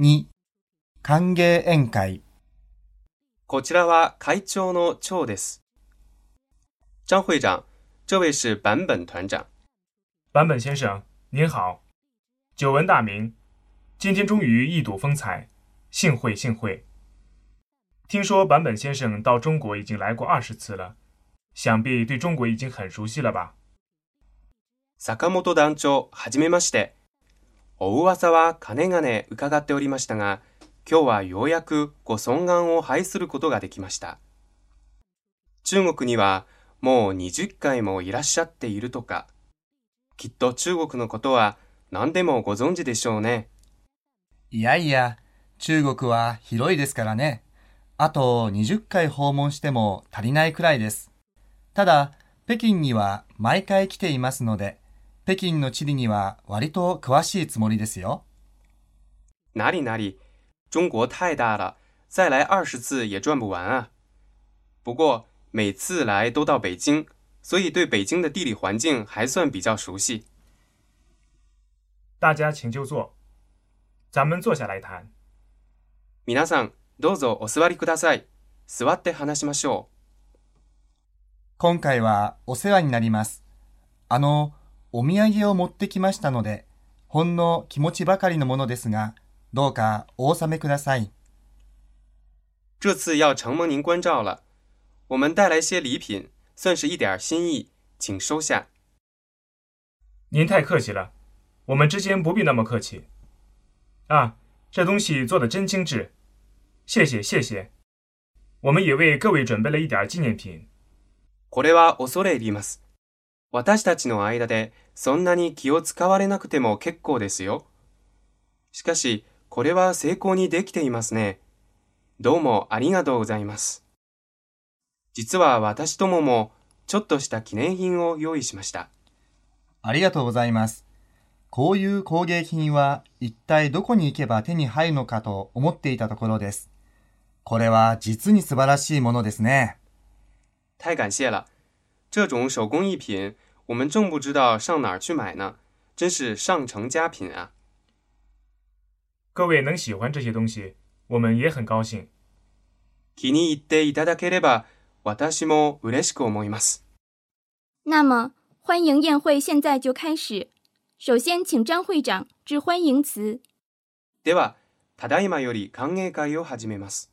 2、歓迎宴会。こちらは会長の長です。张会长，这位是坂本团长。坂本先生，您好，久闻大名，今天终于一睹风采，幸会幸会。听说坂本先生到中国已经来过二十次了，想必对中国已经很熟悉了吧？坂本団長、はじめまして。お噂はかねがね伺っておりましたが、今日はようやくご尊願を拝することができました。中国にはもう20回もいらっしゃっているとか、きっと中国のことは何でもご存知でしょうね。いやいや、中国は広いですからね。あと20回訪問しても足りないくらいです。ただ、北京には毎回来ていますので、北京の地理には割と詳しいつもりですよ。哪里哪里，中国太大了，再来二十次也转不完啊。不过每次来都到北京，所以对北京的地理环境还算比较熟悉。大家请就坐，咱们坐下来谈。皆さん、どうぞお座りください。座って話しましょ今回はお世話になります。あの、お土産を持ってきましたので、ほんの気持ちばかりのものですが、どうかお納めください。う。这次要承蒙您关照了，我们带来些礼品，算是一点心意，请收下。您太客气了，我们之间不必那么客气。啊，这东西做的真精致，谢谢谢谢。我们也为各位准备了一点纪念品。これは恐れ入ります。私たちの間でそんなに気を使われなくても結構ですよ。しかし、これは成功にできていますね。どうもありがとうございます。実は私どももちょっとした記念品を用意しました。ありがとうございます。こういう工芸品は一体どこに行けば手に入るのかと思っていたところです。これは実に素晴らしいものですね。太感谢了，这种手工艺品我们正不知道上哪儿去买呢，真是上乘佳品啊！各位能喜欢这些东西，我们也很高兴。気に入っていただければ私も嬉しく思います。那么，欢迎宴会现在就开始。首先，请张会长致欢迎词。では、ただいまより歓迎会を始めます。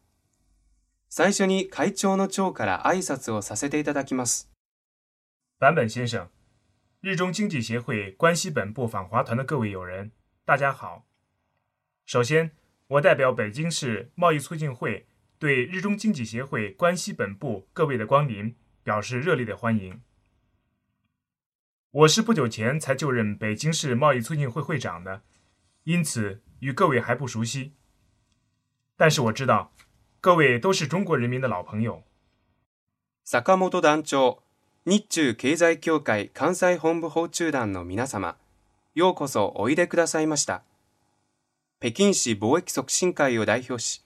最初に会長の長から挨拶をさせていただきます。 坂本先生，日中经济协会关西本部访华团的各位友人，大家好。首先，我代表北京市贸易促进会对日中经济协会关西本部各位的光临表示热烈的欢迎。我是不久前才就任北京市贸易促进会会长的，因此与各位还不熟悉。但是我知道，各位都是中国人民的老朋友。坂本団長、日中経済協会関西本部訪中団の皆様、ようこそおいでくださいました。北京市貿易促進会を代表し、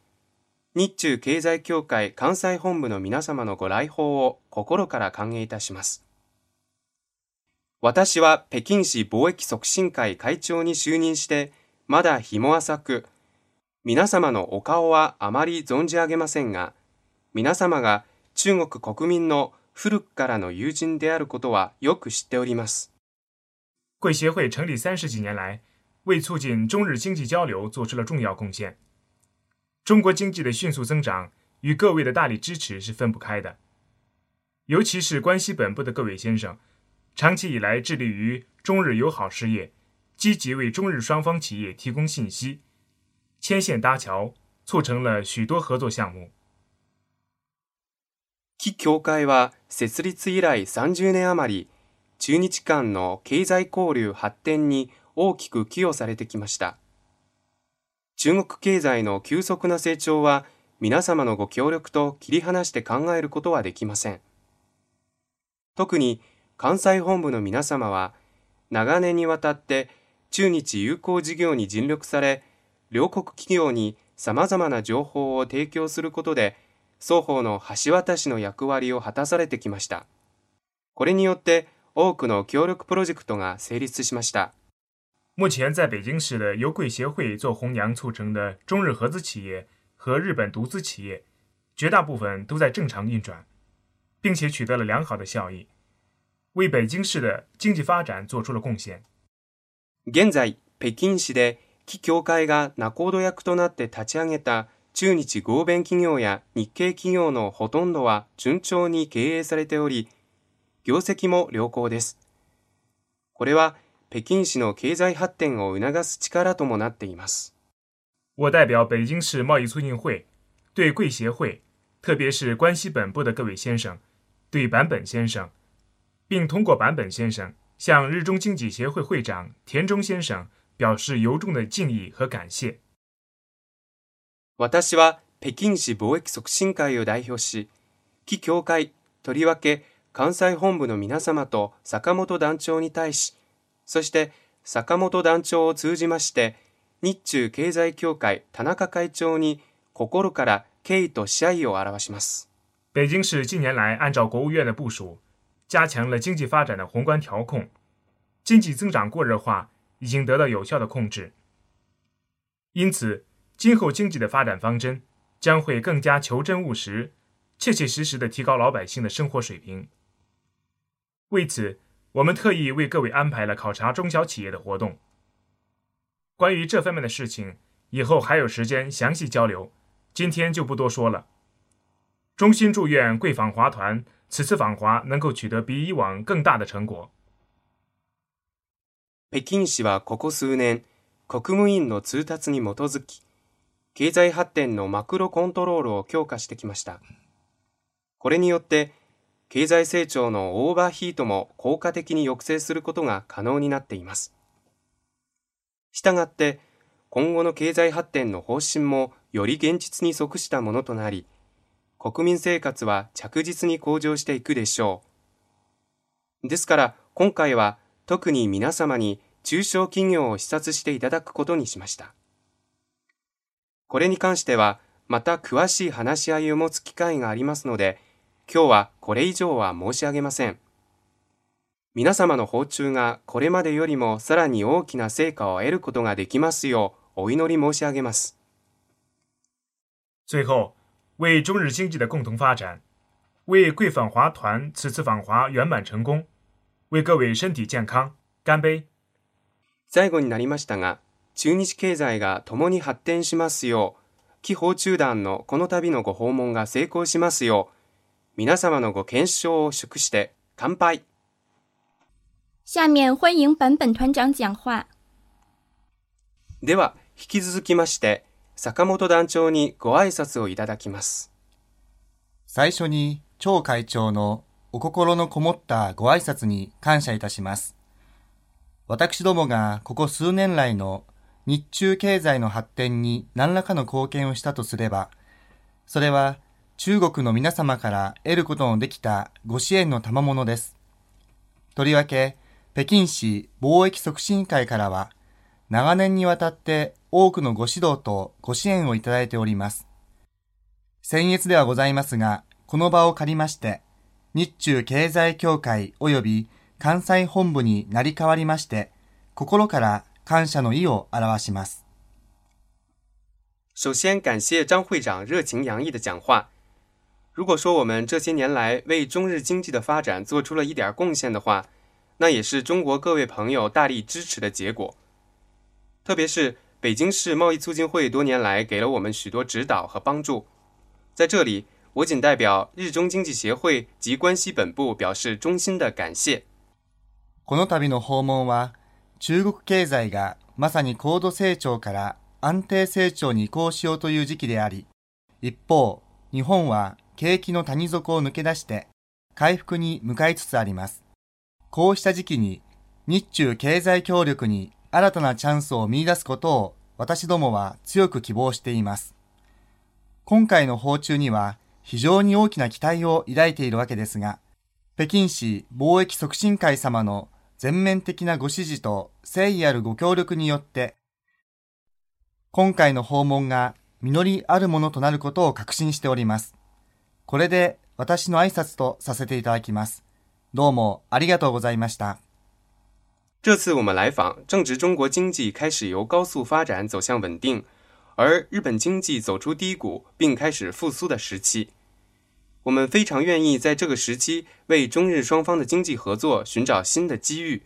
日中経済協会関西本部の皆様のご来訪を心から歓迎いたします。私は北京市貿易促進会会長に就任して、まだ日も浅く、皆様のお顔はあまり存じ上げませんが、皆様が中国国民の古くからの友人であることはよく知っております。贵协会成立三十几年来，为促进中日经济交流做出了重要贡献。中国经济的迅速增长与各位的大力支持是分不开的，尤其是关西本部的各位先生，长期以来致力于中日友好事业，积极为中日双方企业提供信息，牵线搭桥，促成了许多合作项目。 基協会は設立以来30年余り、中日間の経済交流発展に大きく寄与されてきました。中国経済の急速な成長は皆様のご協力と切り離して考えることはできません。特に関西本部の皆様は長年にわたって中日友好事業に尽力され、両国企業に様々な情報を提供することで双方の橋渡しの役割を果たされてきました。これによって多くの協力プロジェクトが成立しました。目前在北京市的由贵协会做红娘促成的中日合资企业和日本独资企业，绝大部分都在正常运转，并且取得了良好的效益，为北京市的经济发展做出了贡献。現在、北京市で企協会が仲人役となって立ち上げた中日合弁企業や日系企業のほとんどは順調に経営されており、業績も良好です。これは北京市の経済発展を促す力ともなっています。我代表北京市贸易促进会，对贵协会，特别是关西本部的各位先生，对坂本先生，并通过坂本先生向日中经济协会会长田中先生表示由衷的敬意和感谢。私は北京市貿易促進会を代表し、企協会とりわけ関西本部の皆様と坂本団長に対し、そして坂本団長を通じまして、日中経済協会田中会長に心から敬意と謝意を表します。北京市近年来按照国务院的部署，加强了经济发展的宏观调控，经济增长过热化已经得到有效的控制。因此，今后经济的发展方针将会更加求真务实，切切实实的提高老百姓的生活水平。为此，我们特意为各位安排了考察中小企业的活动。关于这方面的事情，以后还有时间详细交流，今天就不多说了。衷心祝愿贵访华团此次访华能够取得比以往更大的成果。北京市はここ数年、国務院の通達に基づき、 経済発展のマクロコントロールを強化してきました。これによって、経済成長のオーバーヒートも効果的に抑制することが可能になっています。したがって、今後の経済発展の方針もより現実に即したものとなり、国民生活は着実に向上していくでしょう。ですから今回は特に皆様に中小企業を視察していただくことにしました。これに関してはまた詳しい話し合いを持つ機会がありますので、今日はこれ以上は申し上げません。皆様の訪中がこれまでよりもさらに大きな成果を得ることができますようお祈り申し上げます。最後、为中日经济的共同发展，为贵访华团此次访华圆满成功，为各位身体健康干杯。最後になりましたが、中日経済が共に発展しますよう、紀訪中団のこの度のご訪問が成功しますよう、皆様のご健勝を祝して乾杯。下面欢迎坂本团长讲话。では、引き続きまして、坂本団長にご挨拶をいただきます。最初に、張会長のお心のこもったご挨拶に感謝いたします。私どもがここ数年来の日中経済の発展に何らかの貢献をしたとすれば、それは中国の皆様から得ることのできたご支援の賜物です。とりわけ、北京市貿易促進会からは、長年にわたって多くのご指導とご支援をいただいております。先月ではございますが、この場を借りまして、日中経済協会及び関西本部になり代わりまして、心から感謝の意を表します。首先感謝張會長熱情洋溢的講話。如果说我们这些年来为中日经济的发展做出了一点贡献的话，那也是中国各位朋友大力支持的结果。特别是北京市贸易促进会多年来给了我们许多指导和帮助。在这里，我仅代表日中经济协会及关西本部表示衷心的感谢。この度の訪問は、 中国経済がまさに高度成長から安定成長に移行しようという時期であり、一方、日本は景気の谷底を抜け出して回復に向かいつつあります。こうした時期に日中経済協力に新たなチャンスを見出すことを私どもは強く希望しています。今回の訪中には非常に大きな期待を抱いているわけですが、北京市貿易促進会様の全面的なご指示と誠意あるご協力によって、今回の訪問が実りあるものとなることを確信しております。これで私の挨拶とさせていただきます。どうもありがとうございました。这次我们来访，正值中国经济开始由高速发展走向稳定，而日本经济走出低谷并开始复苏的时期。我们非常愿意在这个时期为中日双方的经济合作寻找新的机遇。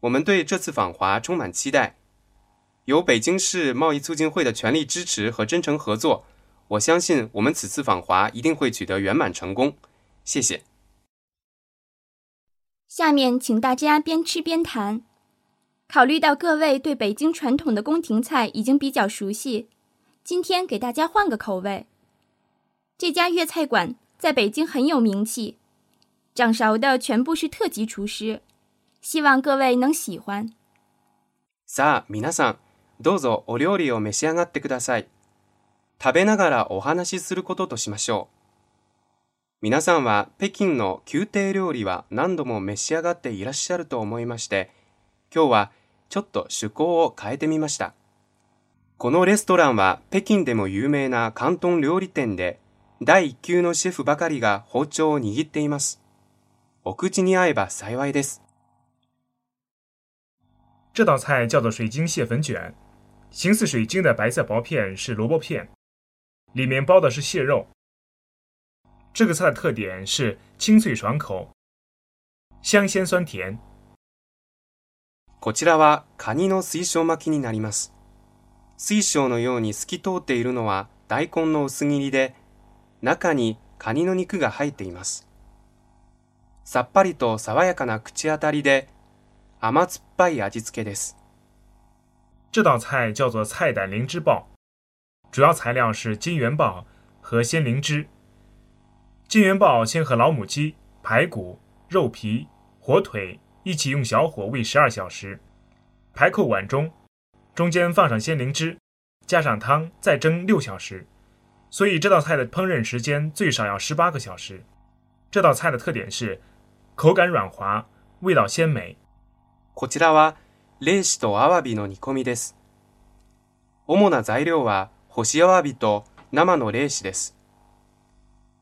我们对这次访华充满期待。有北京市贸易促进会的全力支持和真诚合作，我相信我们此次访华一定会取得圆满成功。谢谢。下面请大家边吃边谈。考虑到各位对北京传统的宫廷菜已经比较熟悉，今天给大家换个口味。这家粤菜馆在北京很有名气，掌勺的全部是特级厨师，希望各位能喜欢。さあ、皆さん、どうぞお料理を召し上がってください。食べながらお話しすることとしましょう。皆さんは北京の宮廷料理は何度も召し上がっていらっしゃると思いまして、今日はちょっと趣向を変えてみました。このレストランは北京でも有名な広東料理店で第一級のシェフばかりが包丁を握っています。お口に合えば幸いです。这道菜叫做水晶蟹粉卷，形似水晶的白色薄片是萝卜片，里面包的是蟹肉。这个菜的特点是清脆爽口，香鲜酸甜。こちらはカニの水晶巻きになります。水晶のように透き通っているのは大根の薄切りで、中にカニの肉が入っています。さっぱりと爽やかな口当たりで甘酸っぱい味付けです。这道菜叫做菜胆灵芝鲍，主要材料是金元鲍和鲜灵芝。金元鲍先和老母鸡、排骨、肉皮、火腿一起用小火煨十二小时，排扣碗中，中间放上鲜灵芝，加上汤，再蒸六小时。所以这道菜的烹饪时间最少要十八个小时。这道菜的特点是口感软滑，味道鲜美。こちらは冷子とアワビの煮込みです。主な材料は干しアワビと生の冷子です。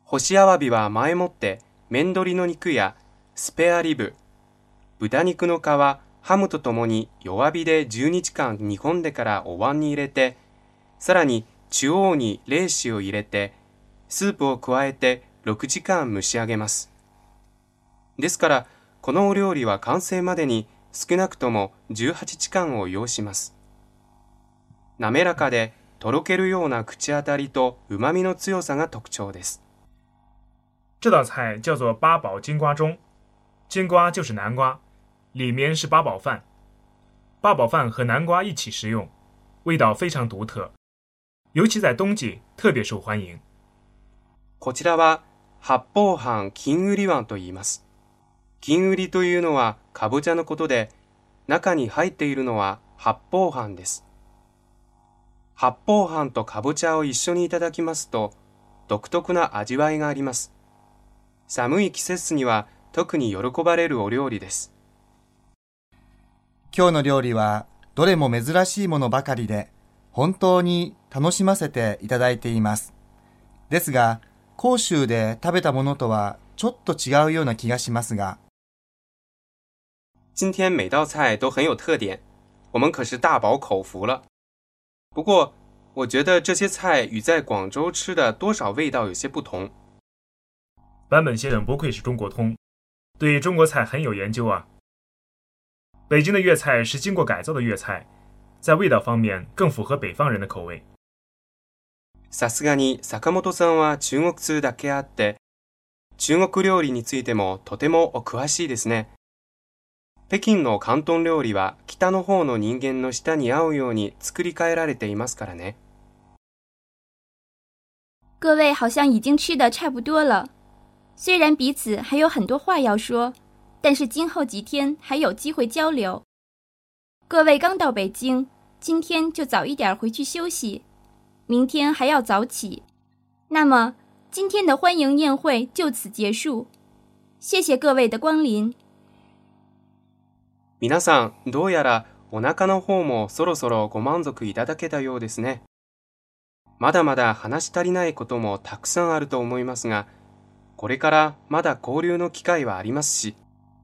干しアワビは前もって面取りの肉やスペアリブ、豚肉の皮、ハムとともに弱火で10日間煮込んでからお椀に入れて、さらに中央に冷子を入れて、スープを加えて6時間蒸し上げます。ですから、このお料理は完成までに少なくとも18時間を要します。滑らかでとろけるような口当たりと旨味の強さが特徴です。这道菜叫做八宝金瓜盅，金瓜就是南瓜，里面是八宝饭。八宝饭和南瓜一起食用，味道非常独特。尤其在冬季特别受欢迎。こちらは八宝飯金売り碗と言います。金売りというのはかぼちゃのことで、中に入っているのは八宝飯です。八宝飯とかぼちゃを一緒にいただきますと、独特な味わいがあります。寒い季節には特に喜ばれるお料理です。今日の料理はどれも珍しいものばかりで、本当に楽しませていただいています。ですが、甲州で食べたものとはちょっと違うような気がしますが。今天每道菜都很有特点，我们可是大饱口福了。不过，我觉得这些菜与在广州吃的多少味道有些不同。坂本先生不愧是中国通，对中国菜很有研究啊。北京的粤菜是经过改造的粤菜。 在味道方面更符合北方人的口味。さすがに坂本さんは中国通だけあって、中国料理についてもとてもお詳しいですね。北京の広東料理は北の方の人間の舌に合うように作り変えられていますからね。各位好像已经吃的差不多了，虽然彼此还有很多话要说，但是今后几天还有机会交流。各位刚到北京，今天就早一点回去休息，明天还要早起。那么今天的欢迎宴会就此结束，谢谢各位的光临。皆さん、どうやらお腹の方もそろそろご満足いただけたようですね。まだまだ話し足りないこともたくさんあると思いますが、これからまだ交流の機会はありますし、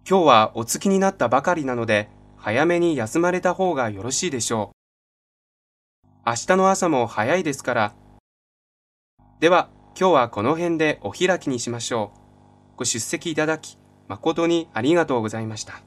今日はお着きになったばかりなので、早めに休まれた方がよろしいでしょう。明日の朝も早いですから。では、今日はこの辺でお開きにしましょう。ご出席いただき、誠にありがとうございました。